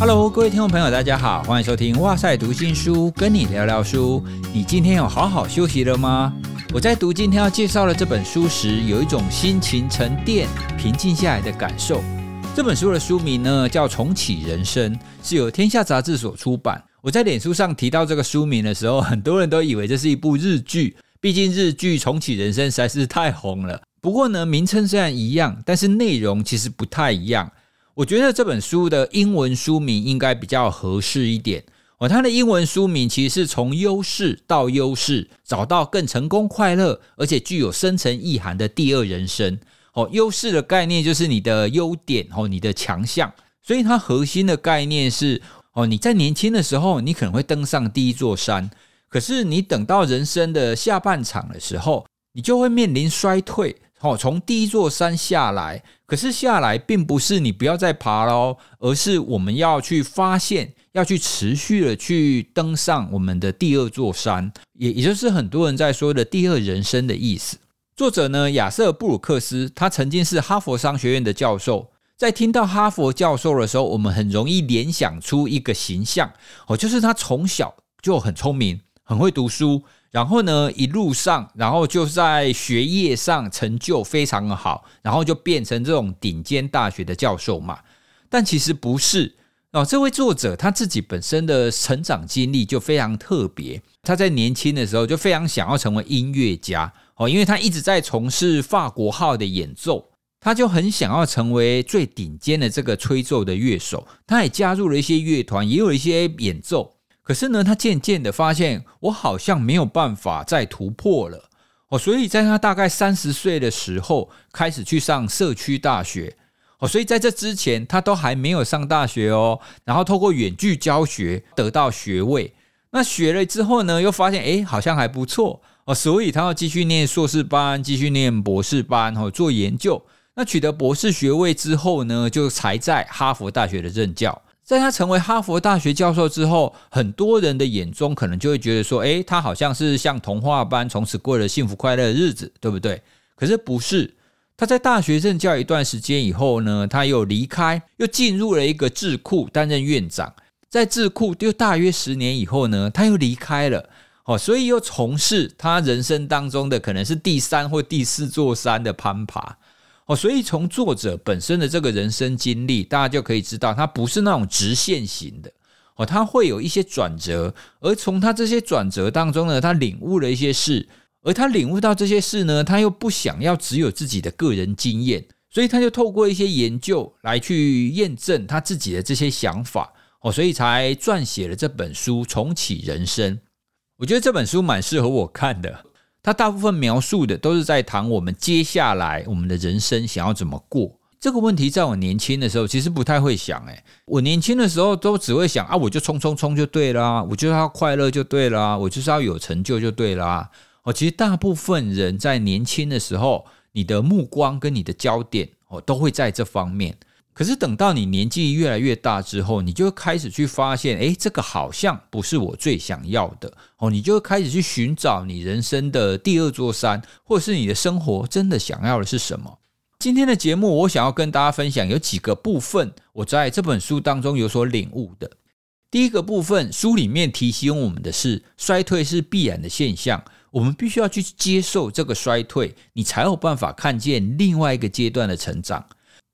Hello，各位听众朋友，大家好，欢迎收听哇塞读新书，跟你聊聊书。你今天有好好休息了吗？我在读今天要介绍的这本书时，有一种心情沉淀、平静下来的感受。这本书的书名呢叫《重启人生》，是由天下杂志所出版。我在脸书上提到这个书名的时候，很多人都以为这是一部日剧，毕竟日剧《重启人生》实在是太红了。不过呢，名称虽然一样，但是内容其实不太一样。我觉得这本书的英文书名应该比较合适一点哦。它的英文书名其实是从优势到优势，找到更成功、快乐，而且具有深层意涵的第二人生。哦，优势的概念就是你的优点哦，你的强项。所以它核心的概念是哦，你在年轻的时候，你可能会登上第一座山，可是你等到人生的下半场的时候，你就会面临衰退。哦，从第一座山下来，可是下来并不是你不要再爬喽，而是我们要去发现，要去持续的去登上我们的第二座山，也也就是很多人在说的第二人生的意思。作者呢，亚瑟布鲁克斯，他曾经是哈佛商学院的教授，在听到哈佛教授的时候，我们很容易联想出一个形象，哦，就是他从小就很聪明，很会读书。然后呢，一路上，然后就在学业上成就非常的好，然后就变成这种顶尖大学的教授嘛。但其实不是哦，这位作者他自己本身的成长经历就非常特别。他在年轻的时候就非常想要成为音乐家哦，因为他一直在从事法国号的演奏，他就很想要成为最顶尖的这个吹奏的乐手。他也加入了一些乐团，也有一些演奏。可是呢，他渐渐的发现，我好像没有办法再突破了哦。所以在他大概三十岁的时候，开始去上社区大学哦。所以在这之前，他都还没有上大学哦。然后透过远距教学得到学位，那学了之后呢，又发现哎，好像还不错哦。所以他要继续念硕士班，继续念博士班哦，做研究。那取得博士学位之后呢，就才在哈佛大学的任教。在他成为哈佛大学教授之后，很多人的眼中可能就会觉得说：“诶，他好像是像童话般从此过了幸福快乐的日子，对不对？”可是不是。他在大学任教一段时间以后呢，他又离开，又进入了一个智库担任院长。在智库又大约十年以后呢，他又离开了。哦，所以又从事他人生当中的可能是第三或第四座山的攀爬。哦，所以从作者本身的这个人生经历，大家就可以知道，他不是那种直线型的哦，他会有一些转折，而从他这些转折当中呢，他领悟了一些事，而他领悟到这些事呢，他又不想要只有自己的个人经验，所以他就透过一些研究来去验证他自己的这些想法哦，所以才撰写了这本书《重启人生》。我觉得这本书蛮适合我看的。他大部分描述的都是在谈我们接下来我们的人生想要怎么过这个问题，在我年轻的时候其实不太会想。诶，我年轻的时候都只会想啊，我就冲冲冲就对啦，我就要快乐就对啦，我就是要有成就就对啦。哦，其实大部分人在年轻的时候，你的目光跟你的焦点哦，都会在这方面。可是等到你年纪越来越大之后，你就开始去发现，哎，这个好像不是我最想要的哦。你就开始去寻找你人生的第二座山，或者是你的生活真的想要的是什么。今天的节目，我想要跟大家分享有几个部分，我在这本书当中有所领悟的。第一个部分，书里面提醒我们的是，衰退是必然的现象，我们必须要去接受这个衰退，你才有办法看见另外一个阶段的成长。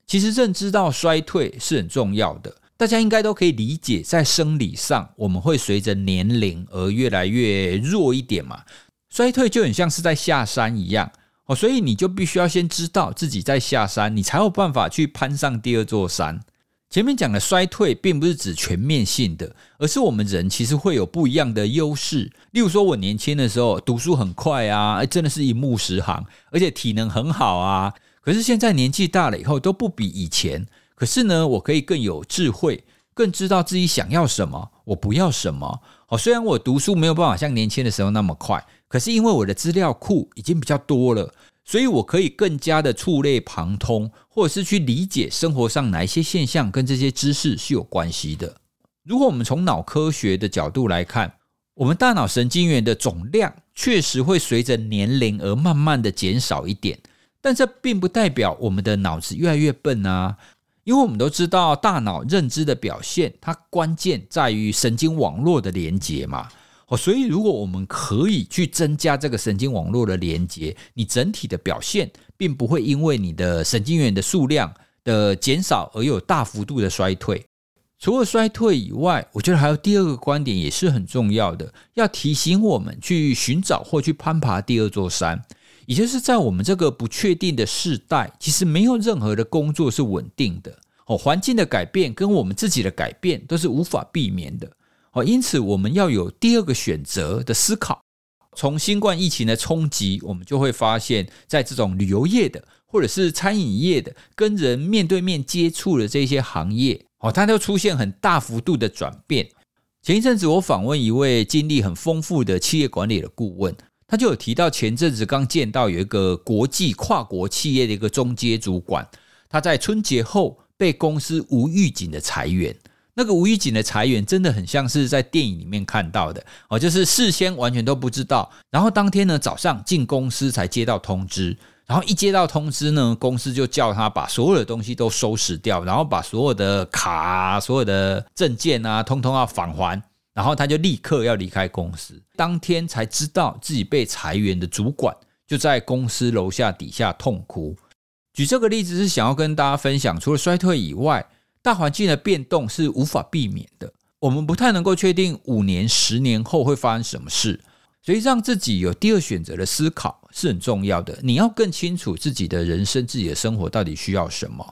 其实认知到衰退是很重要的，大家应该都可以理解，在生理上我们会随着年龄而越来越弱一点嘛。衰退就很像是在下山一样哦，所以你就必须要先知道自己在下山，你才有办法去攀上第二座山。前面讲的衰退，并不是指全面性的，而是我们人其实会有不一样的优势。例如说，我年轻的时候读书很快啊，真的是一目十行，而且体能很好啊。可是现在年纪大了以后都不比以前，可是呢，我可以更有智慧，更知道自己想要什么，我不要什么。好，虽然我读书没有办法像年轻的时候那么快，可是因为我的资料库已经比较多了，所以我可以更加的触类旁通，或者是去理解生活上哪一些现象跟这些知识是有关系的。如果我们从脑科学的角度来看，我们大脑神经元的总量确实会随着年龄而慢慢的减少一点。但这并不代表我们的脑子越来越笨啊，因为我们都知道，大脑认知的表现，它关键在于神经网络的连接嘛。哦，所以如果我们可以去增加这个神经网络的连接，你整体的表现并不会因为你的神经元的数量的减少而有大幅度的衰退。除了衰退以外，我觉得还有第二个观点也是很重要的，要提醒我们去寻找或去攀爬第二座山，也就是在我们这个不确定的时代，其实没有任何的工作是稳定的。哦，环境的改变跟我们自己的改变都是无法避免的。哦，因此我们要有第二个选择的思考。从新冠疫情的冲击，我们就会发现，在这种旅游业的或者是餐饮业的，跟人面对面接触的这些行业，哦，它都出现很大幅度的转变。前一阵子我访问一位经历很丰富的企业管理的顾问，他就有提到，前阵子刚见到有一个国际跨国企业的一个中阶主管，他在春节后被公司无预警的裁员。那个无预警的裁员真的很像是在电影里面看到的哦，就是事先完全都不知道，然后当天呢早上进公司才接到通知，然后一接到通知呢，公司就叫他把所有的东西都收拾掉，然后把所有的卡、所有的证件啊，通通要返还，然后他就立刻要离开公司。当天才知道自己被裁员的主管就在公司楼下底下痛哭。举这个例子是想要跟大家分享，除了衰退以外。大环境的变动是无法避免的，我们不太能够确定五年、十年后会发生什么事，所以让自己有第二选择的思考是很重要的。你要更清楚自己的人生、自己的生活到底需要什么。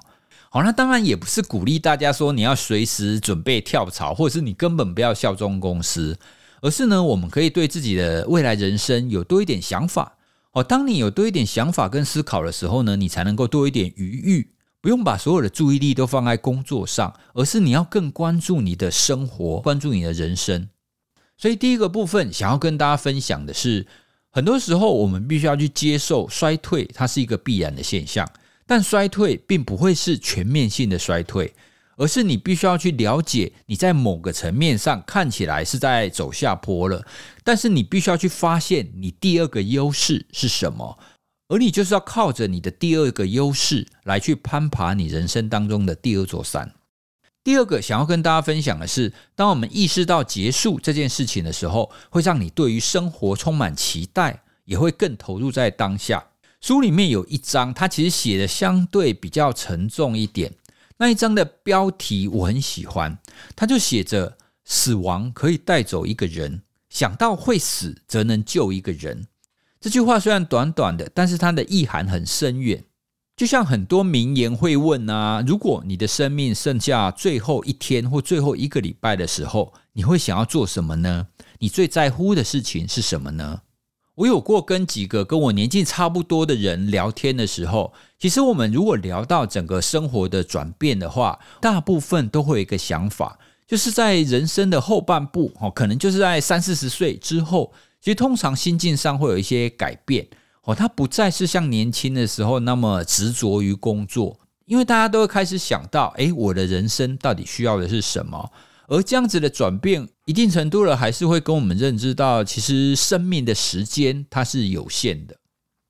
好，那当然也不是鼓励大家说你要随时准备跳槽，或者是你根本不要效忠公司，而是呢，我们可以对自己的未来人生有多一点想法。哦，当你有多一点想法跟思考的时候呢，你才能够多一点余裕。不用把所有的注意力都放在工作上，而是你要更关注你的生活，关注你的人生。所以第一个部分想要跟大家分享的是，很多时候我们必须要去接受衰退，它是一个必然的现象。但衰退并不会是全面性的衰退，而是你必须要去了解，你在某个层面上看起来是在走下坡了，但是你必须要去发现你第二个优势是什么。而你就是要靠着你的第二个优势来去攀爬你人生当中的第二座山。第二个想要跟大家分享的是，当我们意识到结束这件事情的时候，会让你对于生活充满期待，也会更投入在当下。书里面有一章，它其实写的相对比较沉重一点。那一章的标题我很喜欢，它就写着“死亡可以带走一个人，想到会死，则能救一个人。”这句话虽然短短的，但是它的意涵很深远。就像很多名言会问啊，如果你的生命剩下最后一天或最后一个礼拜的时候，你会想要做什么呢？你最在乎的事情是什么呢？我有过跟几个跟我年纪差不多的人聊天的时候，其实我们如果聊到整个生活的转变的话，大部分都会有一个想法，就是在人生的后半部，哦，可能就是在三四十岁之后。其实通常心境上会有一些改变哦，他不再是像年轻的时候那么执着于工作，因为大家都会开始想到，诶，我的人生到底需要的是什么？而这样子的转变，一定程度了，还是会跟我们认知到，其实生命的时间它是有限的。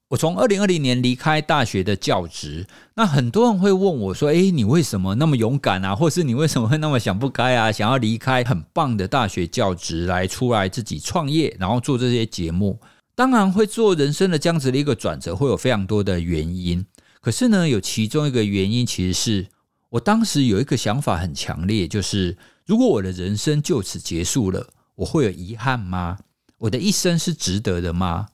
我从二零二零年离开大学的教职，那很多人会问我说：“诶，你为什么那么勇敢啊？或是你为什么会那么想不开啊？想要离开很棒的大学教职来出来自己创业，然后做这些节目？当然会做人生的这样子的一个转折，会有非常多的原因。可是呢，有其中一个原因，其实是我当时有一个想法很强烈，就是如果我的人生就此结束了，我会有遗憾吗？我的一生是值得的吗？”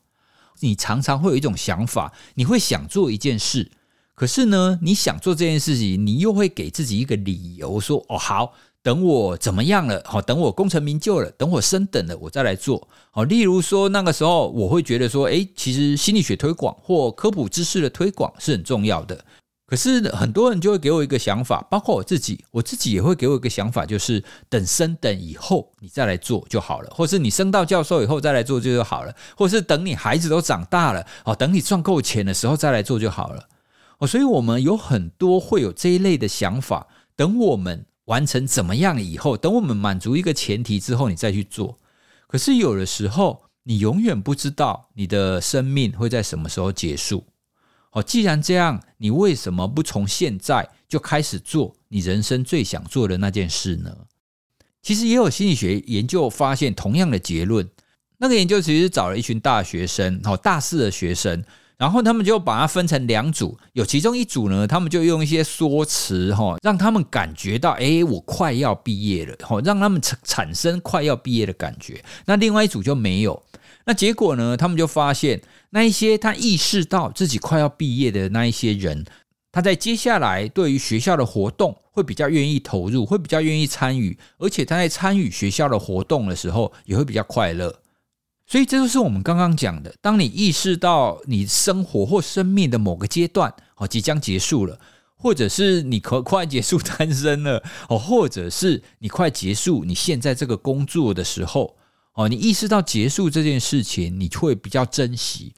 你常常会有一种想法，你会想做一件事，可是呢，你想做这件事情，你又会给自己一个理由，说：“哦，好，等我怎么样了？好，等我功成名就了，等我升等了，我再来做。”好，例如说那个时候，我会觉得说：“诶，其实心理学推广或科普知识的推广是很重要的。”可是很多人就会给我一个想法，包括我自己，我自己也会给我一个想法，就是等升等以后你再来做就好了，或是你升到教授以后再来做就好了，或是等你孩子都长大了，哦，等你赚够钱的时候再来做就好了。哦，所以我们有很多会有这一类的想法，等我们完成怎么样以后，等我们满足一个前提之后，你再去做。可是有的时候，你永远不知道你的生命会在什么时候结束。哦，既然这样，你为什么不从现在就开始做你人生最想做的那件事呢？其实也有心理学研究发现同样的结论。那个研究其实找了一群大学生，哦，大四的学生，然后他们就把它分成两组，有其中一组呢，他们就用一些说辞，哈，让他们感觉到，哎，我快要毕业了，哈，让他们产产生快要毕业的感觉。那另外一组就没有。那结果呢，他们就发现，那一些他意识到自己快要毕业的那一些人。他在接下来对于学校的活动会比较愿意投入，会比较愿意参与，而且他在参与学校的活动的时候也会比较快乐。所以这就是我们刚刚讲的：当你意识到你生活或生命的某个阶段哦即将结束了，或者是你可快结束单身了哦，或者是你快结束你现在这个工作的时候哦，你意识到结束这件事情，你会比较珍惜。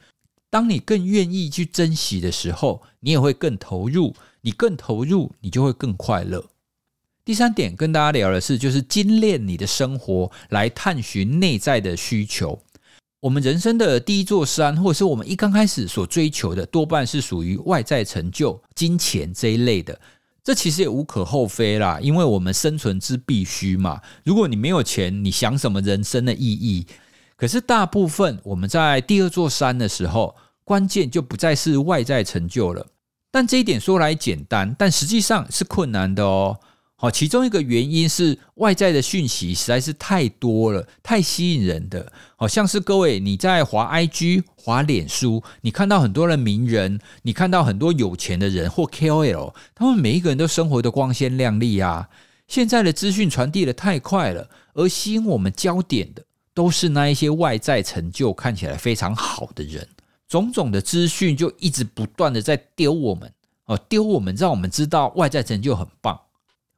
当你更愿意去珍惜的时候，你也会更投入。你更投入，你就会更快乐。第三点跟大家聊的是，就是精炼你的生活，来探寻内在的需求。我们人生的第一座山，或者是我们一刚开始所追求的，多半是属于外在成就、金钱这一类的。这其实也无可厚非啦，因为我们生存之必须嘛。如果你没有钱，你想什么人生的意义？可是大部分我们在第二座山的时候，关键就不再是外在成就了。但这一点说来简单，但实际上是困难的哦。好，其中一个原因是外在的讯息实在是太多了，太吸引人的。好像是各位你在滑 IG、滑脸书，你看到很多的名人，你看到很多有钱的人或 KOL，他们每一个人都生活的光鲜亮丽啊。现在的资讯传递的太快了，而吸引我们焦点的。都是那一些外在成就看起来非常好的人，种种的资讯就一直不断的在丢我们哦，丢我们，让我们知道外在成就很棒。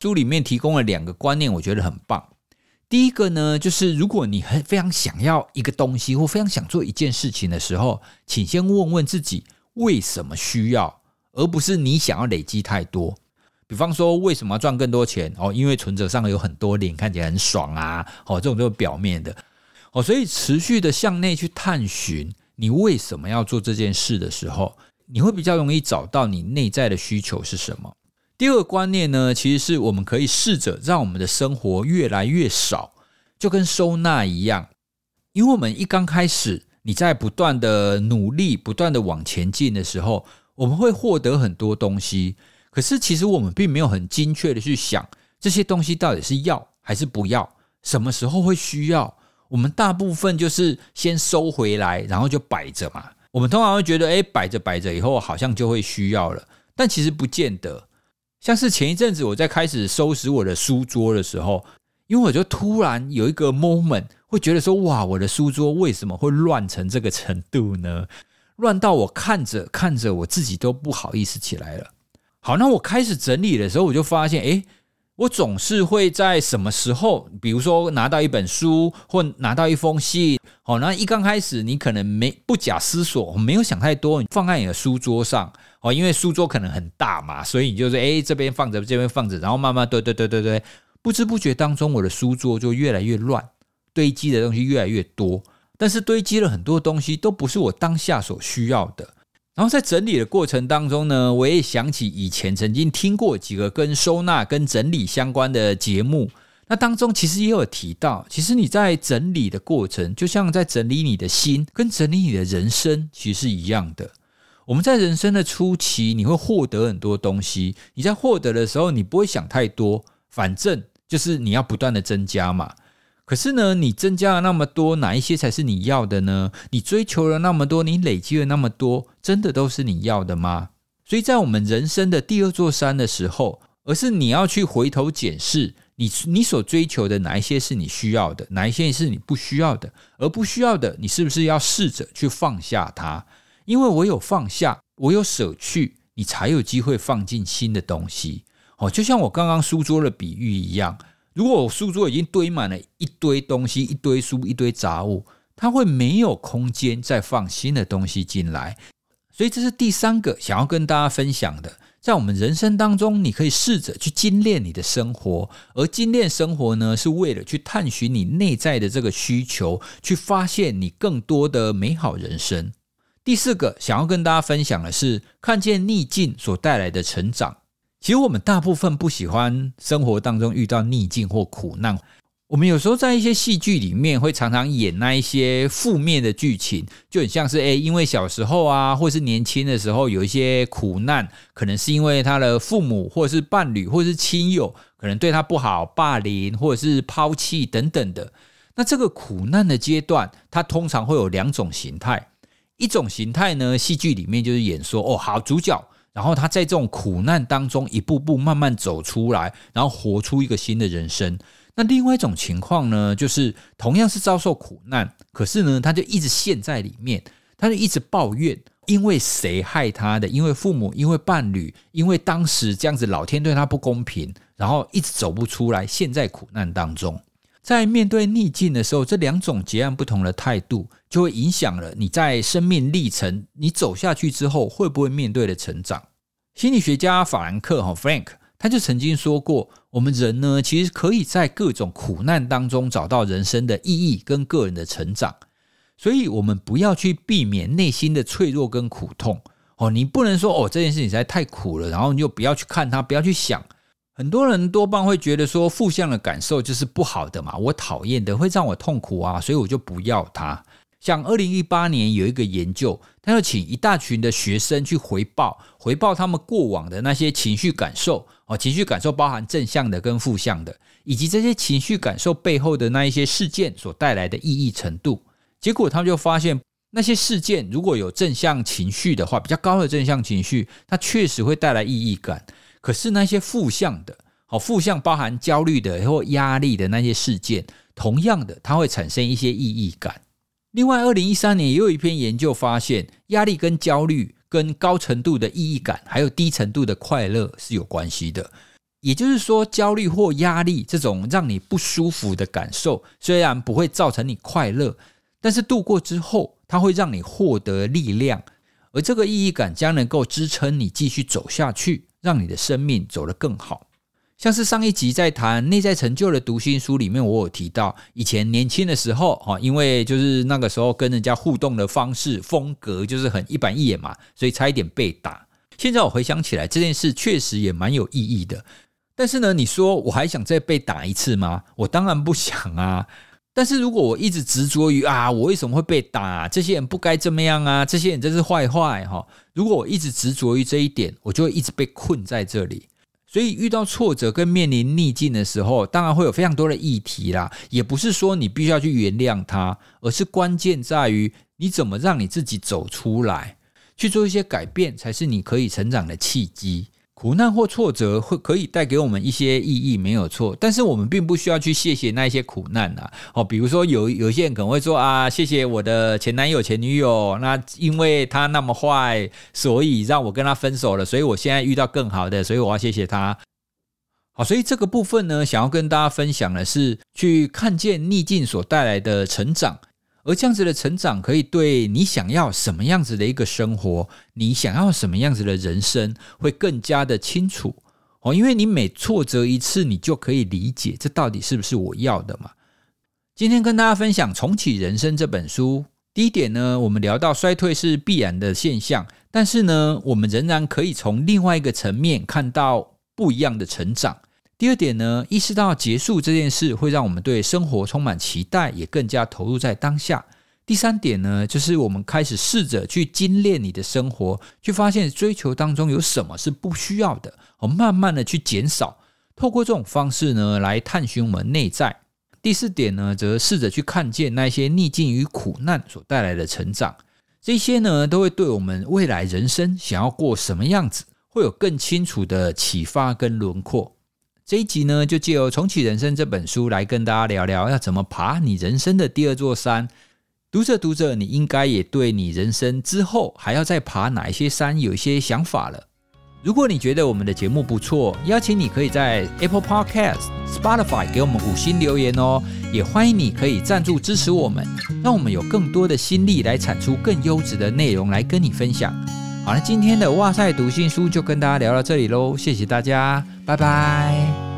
书里面提供了两个观念，我觉得很棒。第一个呢，就是如果你很非常想要一个东西，或非常想做一件事情的时候，请先问问自己为什么需要，而不是你想要累积太多。比方说，为什么要赚更多钱？哦，因为存折上有很多零，看起来很爽啊！哦，这种都是表面的。哦，所以持续的向内去探寻你为什么要做这件事的时候，你会比较容易找到你内在的需求是什么。第二个观念呢，其实是我们可以试着让我们的生活越来越少，就跟收纳一样。因为我们一刚开始，你在不断的努力、不断的往前进的时候，我们会获得很多东西。可是其实我们并没有很精确的去想这些东西到底是要还是不要，什么时候会需要。我们大部分就是先收回来，然后就摆着嘛。我们通常会觉得，哎，摆着摆着以后好像就会需要了，但其实不见得。像是前一阵子我在开始收拾我的书桌的时候，因为我就突然有一个 moment 会觉得说，哇，我的书桌为什么会乱成这个程度呢？乱到我看着看着我自己都不好意思起来了。好，那我开始整理的时候，我就发现，哎。我总是会在什么时候，比如说拿到一本书或拿到一封信，好，那一刚开始你可能没不假思索，没有想太多，你放在你的书桌上，哦，因为书桌可能很大嘛，所以你就是哎这边放着，这边放着，然后慢慢对对对对对，不知不觉当中，我的书桌就越来越乱，堆积的东西越来越多，但是堆积了很多东西都不是我当下所需要的。然后在整理的过程当中呢，我也想起以前曾经听过几个跟收纳、跟整理相关的节目。那当中其实也有提到，其实你在整理的过程，就像在整理你的心，跟整理你的人生其实是一样的。我们在人生的初期，你会获得很多东西。你在获得的时候，你不会想太多，反正就是你要不断的增加嘛。可是呢，你增加了那么多，哪一些才是你要的呢？你追求了那么多，你累积了那么多，真的都是你要的吗？所以在我们人生的第二座山的时候，而是你要去回头检视你你所追求的哪一些是你需要的，哪一些是你不需要的，而不需要的，你是不是要试着去放下它？因为我有放下，我有舍去，你才有机会放进新的东西。哦，就像我刚刚书桌的比喻一样。如果我书桌已经堆满了一堆东西、一堆书、一堆杂物，它会没有空间再放新的东西进来。所以这是第三个想要跟大家分享的，在我们人生当中，你可以试着去精炼你的生活，而精炼生活呢，是为了去探寻你内在的这个需求，去发现你更多的美好人生。第四个想要跟大家分享的是，看见逆境所带来的成长。其实我们大部分不喜欢生活当中遇到逆境或苦难。我们有时候在一些戏剧里面会常常演那一些负面的剧情，就很像是诶，因为小时候啊，或是年轻的时候有一些苦难，可能是因为他的父母或是伴侣或是亲友可能对他不好，霸凌或者是抛弃等等的。那这个苦难的阶段，它通常会有两种形态。一种形态呢，戏剧里面就是演说哦，好主角，然后他在这种苦难当中一步步慢慢走出来，然后活出一个新的人生。那另外一种情况呢，就是同样是遭受苦难，可是呢，他就一直陷在里面，他就一直抱怨，因为谁害他的？因为父母，因为伴侣，因为当时这样子老天对他不公平，然后一直走不出来，陷在苦难当中。在面对逆境的时候，这两种截然不同的态度，就会影响了你在生命历程，你走下去之后会不会面对的成长。心理学家法兰克哈 Frank。他就曾经说过，我们人呢，其实可以在各种苦难当中找到人生的意义跟个人的成长，所以，我们不要去避免内心的脆弱跟苦痛哦。你不能说哦，这件事情实在太苦了，然后你就不要去看它，不要去想。很多人多半会觉得说，负向的感受就是不好的嘛，我讨厌的会让我痛苦啊，所以我就不要它。像二零一八年有一个研究，他要请一大群的学生去回报，回报他们过往的那些情绪感受哦，情绪感受包含正向的跟负向的，以及这些情绪感受背后的那一些事件所带来的意义程度。结果他们就发现，那些事件如果有正向情绪的话，比较高的正向情绪，它确实会带来意义感。可是那些负向的，好负向包含焦虑的或压力的那些事件，同样的，它会产生一些意义感。另外，二零一三年也有一篇研究发现，压力跟焦虑跟高程度的意义感，还有低程度的快乐是有关系的。也就是说，焦虑或压力这种让你不舒服的感受，虽然不会造成你快乐，但是度过之后，它会让你获得力量，而这个意义感将能够支撑你继续走下去，让你的生命走得更好。像是上一集在谈内在成就的读心书里面，我有提到以前年轻的时候，哈，因为就是那个时候跟人家互动的方式风格就是很一板一眼嘛，所以差一点被打。现在我回想起来，这件事确实也蛮有意义的。但是呢，你说我还想再被打一次吗？我当然不想啊。但是如果我一直执着于啊，我为什么会被打？这些人不该这么样啊，这些人真是坏坏哈。如果我一直执着于这一点，我就会一直被困在这里。所以遇到挫折跟面临逆境的时候，当然会有非常多的议题啦。也不是说你必须要去原谅他，而是关键在于你怎么让你自己走出来，去做一些改变，才是你可以成长的契机。苦难或挫折会可以带给我们一些意义，没有错。但是我们并不需要去谢谢那些苦难啊。哦，比如说有有些人可能会说啊，谢谢我的前男友、前女友，那因为他那么坏，所以让我跟他分手了。所以我现在遇到更好的，所以我要谢谢他。好，所以这个部分呢，想要跟大家分享的是，去看见逆境所带来的成长。而这样子的成长，可以对你想要什么样子的一个生活，你想要什么样子的人生，会更加的清楚哦。因为你每挫折一次，你就可以理解这到底是不是我要的嘛。今天跟大家分享《重启人生》这本书，第一点呢，我们聊到衰退是必然的现象，但是呢，我们仍然可以从另外一个层面看到不一样的成长。第二点呢，意识到结束这件事会让我们对生活充满期待，也更加投入在当下。第三点呢，就是我们开始试着去精炼你的生活，去发现追求当中有什么是不需要的，我慢慢的去减少。透过这种方式呢，来探寻我们内在。第四点呢，则试着去看见那些逆境与苦难所带来的成长，这些呢，都会对我们未来人生想要过什么样子，会有更清楚的启发跟轮廓。这一集呢，就借由《重启人生》这本书来跟大家聊聊，要怎么爬你人生的第二座山。读着读着，你应该也对你人生之后还要再爬哪一些山有一些想法了。如果你觉得我们的节目不错，邀请你可以在 Apple Podcast、Spotify 给我们五星留言哦。也欢迎你可以赞助支持我们，让我们有更多的心力来产出更优质的内容来跟你分享。好了，今天的哇塞读信书就跟大家聊到这里喽，谢谢大家，拜拜。